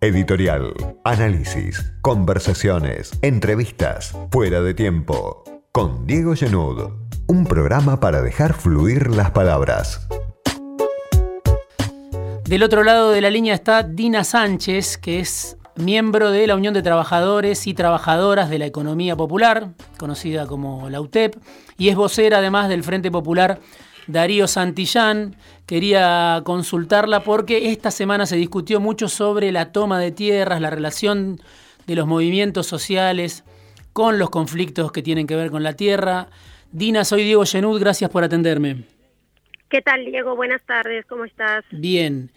Editorial, análisis, conversaciones, entrevistas, fuera de tiempo. Con Diego Genud, un programa para dejar fluir las palabras. Del otro lado de la línea está Dina Sánchez, que es miembro de la Unión de Trabajadores y Trabajadoras de la Economía Popular, conocida como la UTEP, y es vocera además del Frente Popular Darío Santillán. Quería consultarla porque esta semana se discutió mucho sobre la toma de tierras, la relación de los movimientos sociales con los conflictos que tienen que ver con la tierra. Dina, soy Diego Genud, gracias por atenderme. ¿Qué tal, Diego? Buenas tardes, ¿cómo estás? Bien.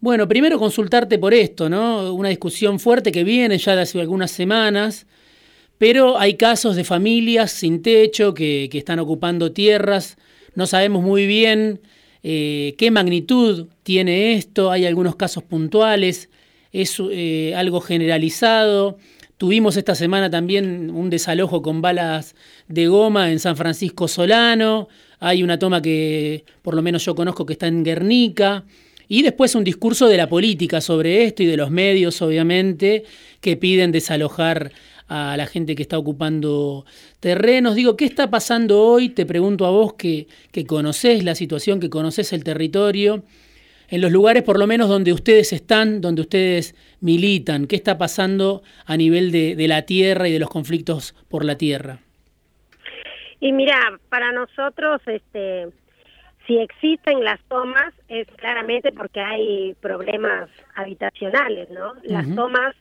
Bueno, primero consultarte por esto, ¿no? Una discusión fuerte que viene ya de hace algunas semanas, pero hay casos de familias sin techo que, que están ocupando tierras no sabemos muy bien eh, qué magnitud tiene esto, hay algunos casos puntuales, es eh, algo generalizado. Tuvimos esta semana también un desalojo con balas de goma en San Francisco Solano. Hay una toma que por lo menos yo conozco que está en Guernica. Y después un discurso de la política sobre esto y de los medios, obviamente, que piden desalojar a la gente que está ocupando terrenos. Digo, ¿qué está pasando hoy? Te pregunto a vos que, que conocés la situación, que conocés el territorio, en los lugares por lo menos donde ustedes están, donde ustedes militan. ¿Qué está pasando a nivel de, de la tierra y de los conflictos por la tierra? Y mira, para nosotros, este, si existen las tomas, es claramente porque hay problemas habitacionales, ¿no? Las tomas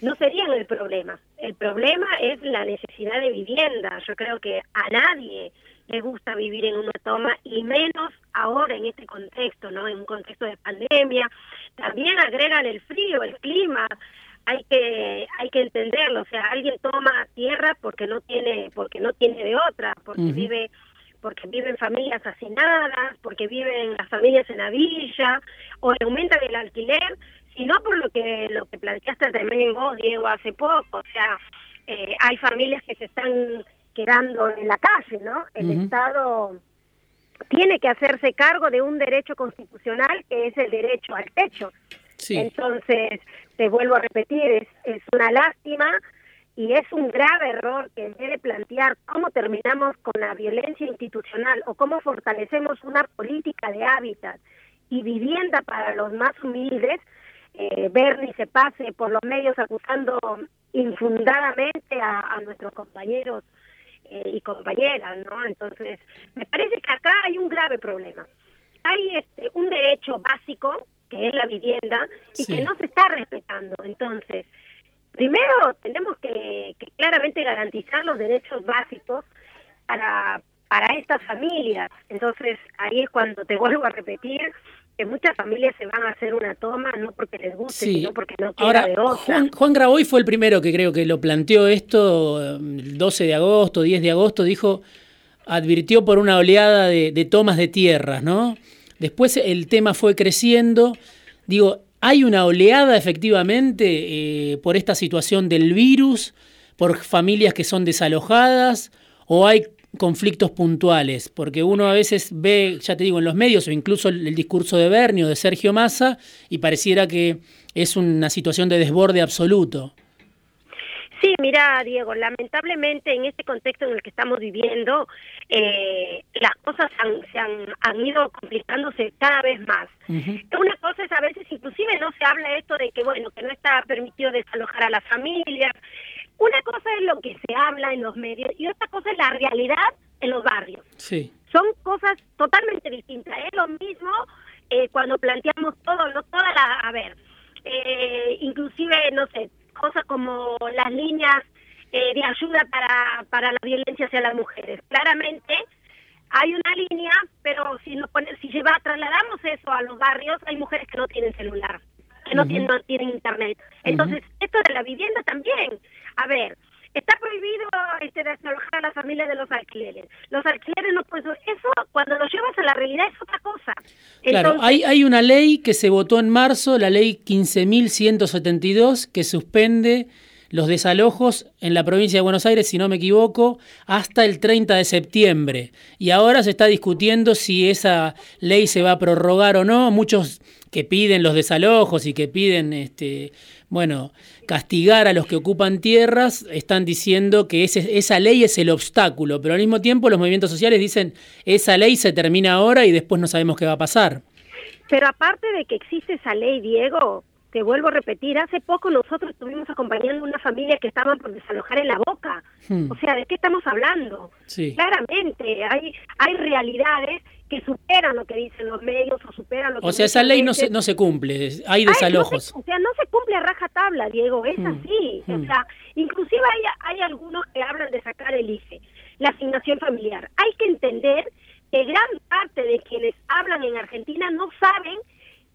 no serían el problema. El problema es la necesidad de vivienda. Yo creo que a nadie le gusta vivir en una toma y menos ahora en este contexto, ¿no? En un contexto de pandemia. También agregan el frío, el clima. Hay que hay que entenderlo, o sea, alguien toma tierra porque no tiene porque no tiene de otra, porque vive porque viven familias hacinadas, porque viven las familias en la villa, o aumentan el alquiler, sino por lo que lo que planteaste también vos, Diego, hace poco. O sea, eh, hay familias que se están quedando en la calle, ¿no? El Estado tiene que hacerse cargo de un derecho constitucional que es el derecho al techo. Entonces, te vuelvo a repetir, es, es una lástima y es un grave error que debe plantear cómo terminamos con la violencia institucional o cómo fortalecemos una política de hábitat y vivienda para los más humildes eh, Bernie se pase por los medios acusando infundadamente a, nuestros compañeros eh, y compañeras, ¿no? Entonces, me parece que acá hay un grave problema. Hay este, un derecho básico, que es la vivienda, y que no se está respetando. Entonces, primero tenemos que, que claramente garantizar los derechos básicos para, para estas familias. Entonces, ahí es cuando te vuelvo a repetir, que muchas familias se van a hacer una toma no porque les guste, sino porque no queda de otra. Juan, Juan Graboy fue el primero que creo que lo planteó esto el 12 de agosto, 10 de agosto, dijo, advirtió por una oleada de, tomas de tierras, ¿no? Después el tema fue creciendo. Digo, hay una oleada efectivamente eh, por esta situación del virus, por familias que son desalojadas, o hay conflictos puntuales, porque uno a veces ve, ya te digo, en los medios o incluso el, discurso de Bernie o de Sergio Massa y pareciera que es una situación de desborde absoluto. Sí, mira, Diego, lamentablemente en este contexto en el que estamos viviendo, eh, las cosas han, se han, ido complicándose cada vez más. Una cosa es a veces, inclusive no se habla esto de que, bueno, que no está permitido desalojar a las familias, una cosa es lo que se habla en los medios y otra cosa es la realidad en los barrios. Sí. Son cosas totalmente distintas. Es lo mismo eh, cuando planteamos todo, no toda la, a ver, eh, inclusive, no sé, cosas como las líneas eh, de ayuda para, para la violencia hacia las mujeres. Claramente hay una línea, pero si, nos pone, si lleva, trasladamos eso a los barrios, hay mujeres que no tienen celular que no, tienen, no tienen internet. Entonces, esto de la vivienda también. A ver, está prohibido este desalojar a las familias de los alquileres. Los alquileres no pueden... Eso, cuando lo llevas a la realidad, es otra cosa. claro, hay, hay una ley que se votó en marzo, la ley 15.172, que suspende los desalojos en la provincia de Buenos Aires, si no me equivoco, hasta el 30 de septiembre. Y ahora se está discutiendo si esa ley se va a prorrogar o no. Muchos que piden los desalojos y que piden este, bueno, castigar a los que ocupan tierras, están diciendo que esa ley es el obstáculo, pero al mismo tiempo los movimientos sociales dicen esa ley se termina ahora y después no sabemos qué va a pasar. Pero aparte de que existe esa ley, Diego, te vuelvo a repetir, hace poco nosotros estuvimos acompañando a una familia que estaban por desalojar en la boca. Hmm. O sea, ¿de qué estamos hablando? Claramente, hay, hay realidades que superan lo que dicen los medios o superan lo que... O sea, esa ley no se, no se cumple, hay desalojos. o sea, no se cumple a raja tabla, Diego, es hmm. así. O hmm. sea, inclusive hay, hay algunos que hablan de sacar el IFE, la asignación familiar. Hay que entender que gran parte de quienes hablan en Argentina no saben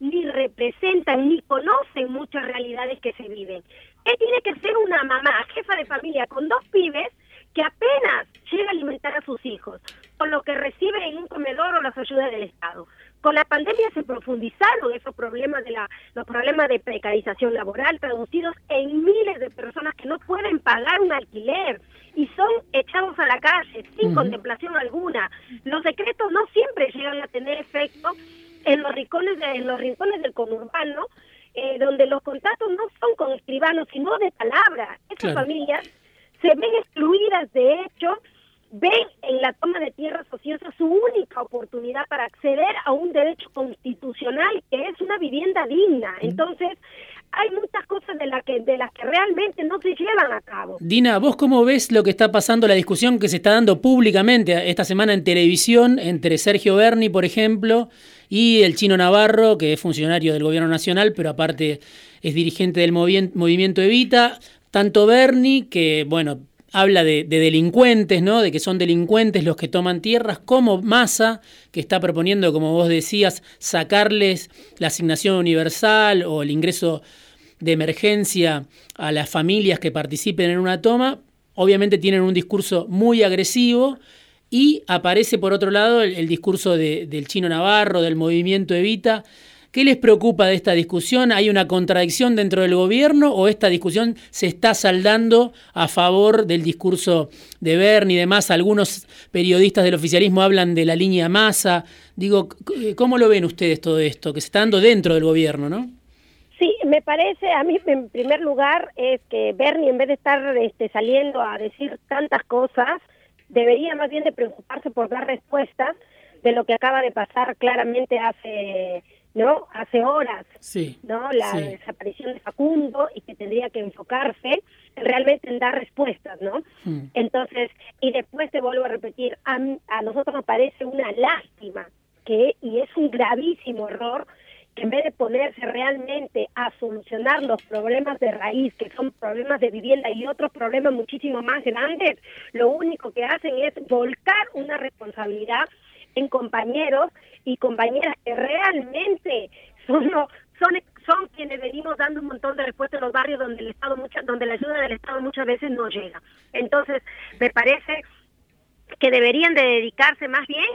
ni representan ni conocen muchas realidades que se viven. ¿Qué tiene que ser una mamá, jefa de familia con dos pibes que apenas llega a alimentar a sus hijos, con lo que recibe en un comedor o las ayudas del Estado? Con la pandemia se profundizaron esos problemas de la, los problemas de precarización laboral traducidos en miles de personas que no pueden pagar un alquiler y son echados a la calle sin contemplación alguna. Los decretos no siempre llegan a tener efecto en los rincones, de, en los rincones del conurbano, eh, donde los contratos no son con escribanos, sino de palabra. Esas familias se ven excluidas, de hecho, ven en la toma de tierras ociosas su única oportunidad para acceder a un derecho constitucional que es una vivienda digna. Entonces, hay muchas cosas de, la que, de las que realmente no se llevan a cabo. Dina, ¿vos cómo ves lo que está pasando, la discusión que se está dando públicamente esta semana en televisión entre Sergio Berni, por ejemplo, y el chino Navarro, que es funcionario del gobierno nacional, pero aparte es dirigente del movimiento Evita? Tanto Berni, que, bueno, habla de, delincuentes, ¿no? De que son delincuentes los que toman tierras, como Massa, que está proponiendo, como vos decías, sacarles la asignación universal o el ingreso de emergencia a las familias que participen en una toma, obviamente tienen un discurso muy agresivo y aparece por otro lado el, discurso del chino Navarro, del movimiento Evita, ¿Qué les preocupa de esta discusión? ¿Hay una contradicción dentro del gobierno o esta discusión se está saldando a favor del discurso de Bernie y demás? Algunos periodistas del oficialismo hablan de la línea masa. Digo, ¿cómo lo ven ustedes todo esto? Que se está dando dentro del gobierno, ¿no? Sí, me parece, a mí en primer lugar, es que Bernie, en vez de estar este, saliendo a decir tantas cosas, debería más bien de preocuparse por dar respuestas de lo que acaba de pasar claramente hace ¿no? Hace horas, sí, ¿no? La desaparición de Facundo y que tendría que enfocarse realmente en dar respuestas, ¿no? Hmm. Entonces, y después te vuelvo a repetir, a, a nosotros nos parece una lástima que, y es un gravísimo error, que en vez de ponerse realmente a solucionar los problemas de raíz, que son problemas de vivienda y otros problemas muchísimo más grandes, lo único que hacen es volcar una responsabilidad en compañeros y compañeras que realmente son, son, son quienes venimos dando un montón de respuestas en los barrios donde el Estado mucha, donde la ayuda del Estado muchas veces no llega. Entonces, me parece que deberían de dedicarse más bien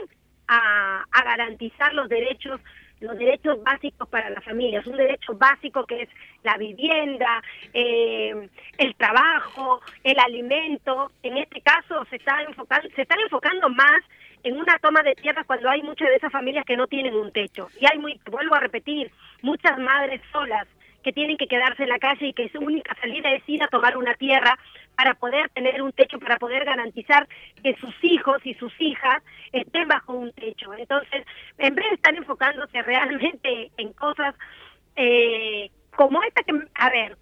a, a garantizar los derechos los derechos básicos para las familias, un derecho básico que es la vivienda, eh, el trabajo, el alimento. En este caso se está enfocando, se están enfocando más en una toma de tierras cuando hay muchas de esas familias que no tienen un techo. Y hay, muy, vuelvo a repetir, muchas madres solas que tienen que quedarse en la calle y que su única salida es ir a tomar una tierra para poder tener un techo, para poder garantizar que sus hijos y sus hijas estén bajo un techo. Entonces, en vez de estar enfocándose realmente en cosas eh, como esta que, a ver,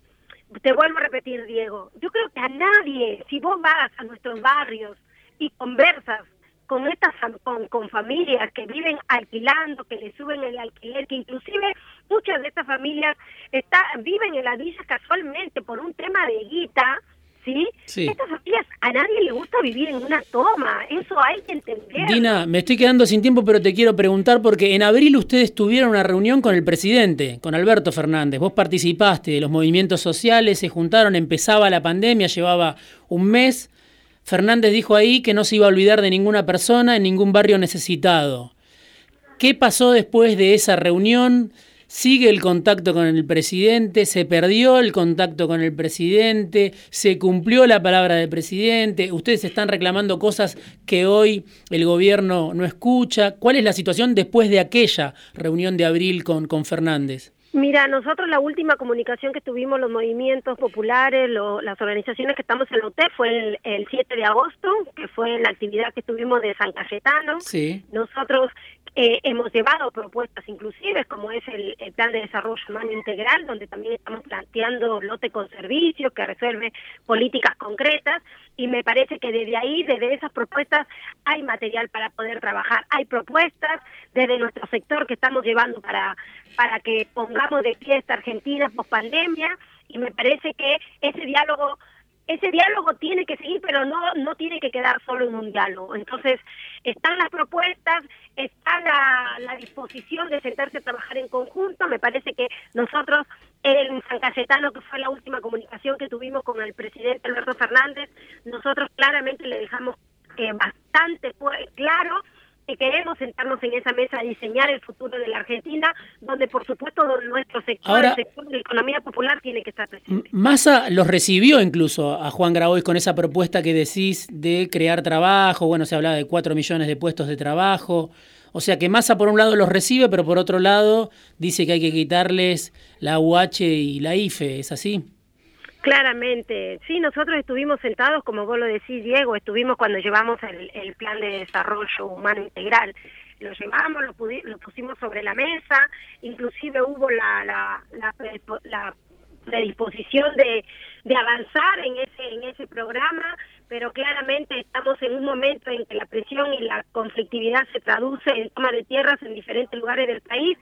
te vuelvo a repetir, Diego, yo creo que a nadie, si vos vas a nuestros barrios y conversas con estas con, con familias que viven alquilando, que le suben el alquiler, que inclusive muchas de estas familias está, viven en la villa casualmente por un tema de guita, ¿sí? Estas familias a nadie le gusta vivir en una toma, eso hay que entender. Dina, me estoy quedando sin tiempo, pero te quiero preguntar porque en abril ustedes tuvieron una reunión con el presidente, con Alberto Fernández, vos participaste de los movimientos sociales, se juntaron, empezaba la pandemia, llevaba un mes Fernández dijo ahí que no se iba a olvidar de ninguna persona en ningún barrio necesitado. ¿Qué pasó después de esa reunión? ¿Sigue el contacto con el presidente? ¿Se perdió el contacto con el presidente? ¿Se cumplió la palabra del presidente? ¿Ustedes están reclamando cosas que hoy el gobierno no escucha? ¿Cuál es la situación después de aquella reunión de abril con, con Fernández? Mira, nosotros la última comunicación que tuvimos los movimientos populares, las organizaciones que estamos en la UTE fue el, 7 de agosto, que fue la actividad que tuvimos de San Cayetano. Sí. Nosotros eh, hemos llevado propuestas inclusive, como es el, Plan de Desarrollo Humano Integral, donde también estamos planteando lote con servicios que resuelve políticas concretas, y me parece que desde ahí, desde esas propuestas, hay material para poder trabajar. Hay propuestas desde nuestro sector que estamos llevando para, para que pongamos de pie esta Argentina post pandemia, y me parece que ese diálogo ese diálogo tiene que seguir, pero no, no tiene que quedar solo en un diálogo. Entonces, están las propuestas, está la, disposición de sentarse a trabajar en conjunto. Me parece que nosotros en San Cayetano, que fue la última comunicación que tuvimos con el presidente Alberto Fernández, nosotros claramente le dejamos que bastante claro que queremos sentarnos en esa mesa a diseñar el futuro de la Argentina, donde por supuesto nuestro sector, el sector de la economía popular, tiene que estar presente. Massa los recibió incluso a Juan Grabois con esa propuesta que decís de crear trabajo, bueno, se hablaba de cuatro millones de puestos de trabajo, o sea que Massa por un lado los recibe, pero por otro lado dice que hay que quitarles la UH y la IFE, ¿es así? Claramente, sí, nosotros estuvimos sentados, como vos lo decís, Diego, estuvimos cuando llevamos el, plan de desarrollo humano integral. Lo llevamos, lo, lo pusimos sobre la mesa, inclusive hubo la, la, la, predisposición de, de avanzar en ese, en ese programa, pero claramente estamos en un momento en que la presión y la conflictividad se traduce en toma de tierras en diferentes lugares del país,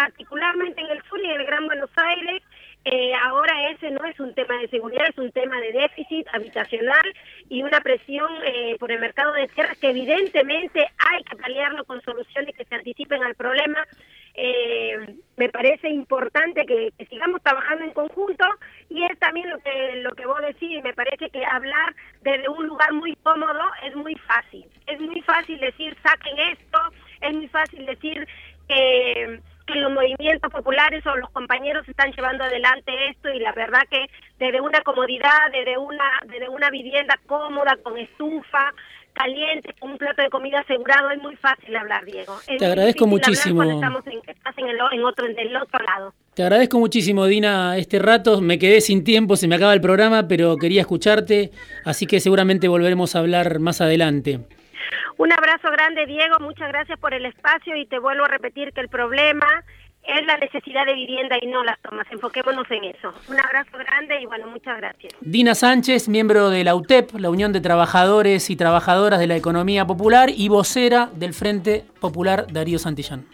particularmente en el sur y en el Gran Buenos Aires, eh, ahora ese no es un tema de seguridad, es un tema de déficit habitacional y una presión eh, por el mercado de tierras que evidentemente hay que paliarlo con soluciones que se anticipen al problema. Eh, me parece importante que, sigamos trabajando en conjunto y es también lo que lo que vos decís, me parece que hablar desde un lugar muy cómodo es muy fácil. Es muy fácil decir saquen esto, es muy fácil decir que los movimientos populares o los compañeros están llevando adelante esto y la verdad que desde una comodidad, desde una, desde una vivienda cómoda, con estufa, caliente, con un plato de comida asegurado, es muy fácil hablar, Diego. Te agradezco muchísimo. Estamos en, en, otro, en otro lado. Te agradezco muchísimo, Dina, este rato. Me quedé sin tiempo, se me acaba el programa, pero quería escucharte, así que seguramente volveremos a hablar más adelante. Un abrazo grande, Diego. Muchas gracias por el espacio y te vuelvo a repetir que el problema es la necesidad de vivienda y no las tomas. Enfoquémonos en eso. Un abrazo grande y bueno, muchas gracias. Dina Sánchez, miembro de la UTEP, la Unión de Trabajadores y Trabajadoras de la Economía Popular y vocera del Frente Popular Darío Santillán.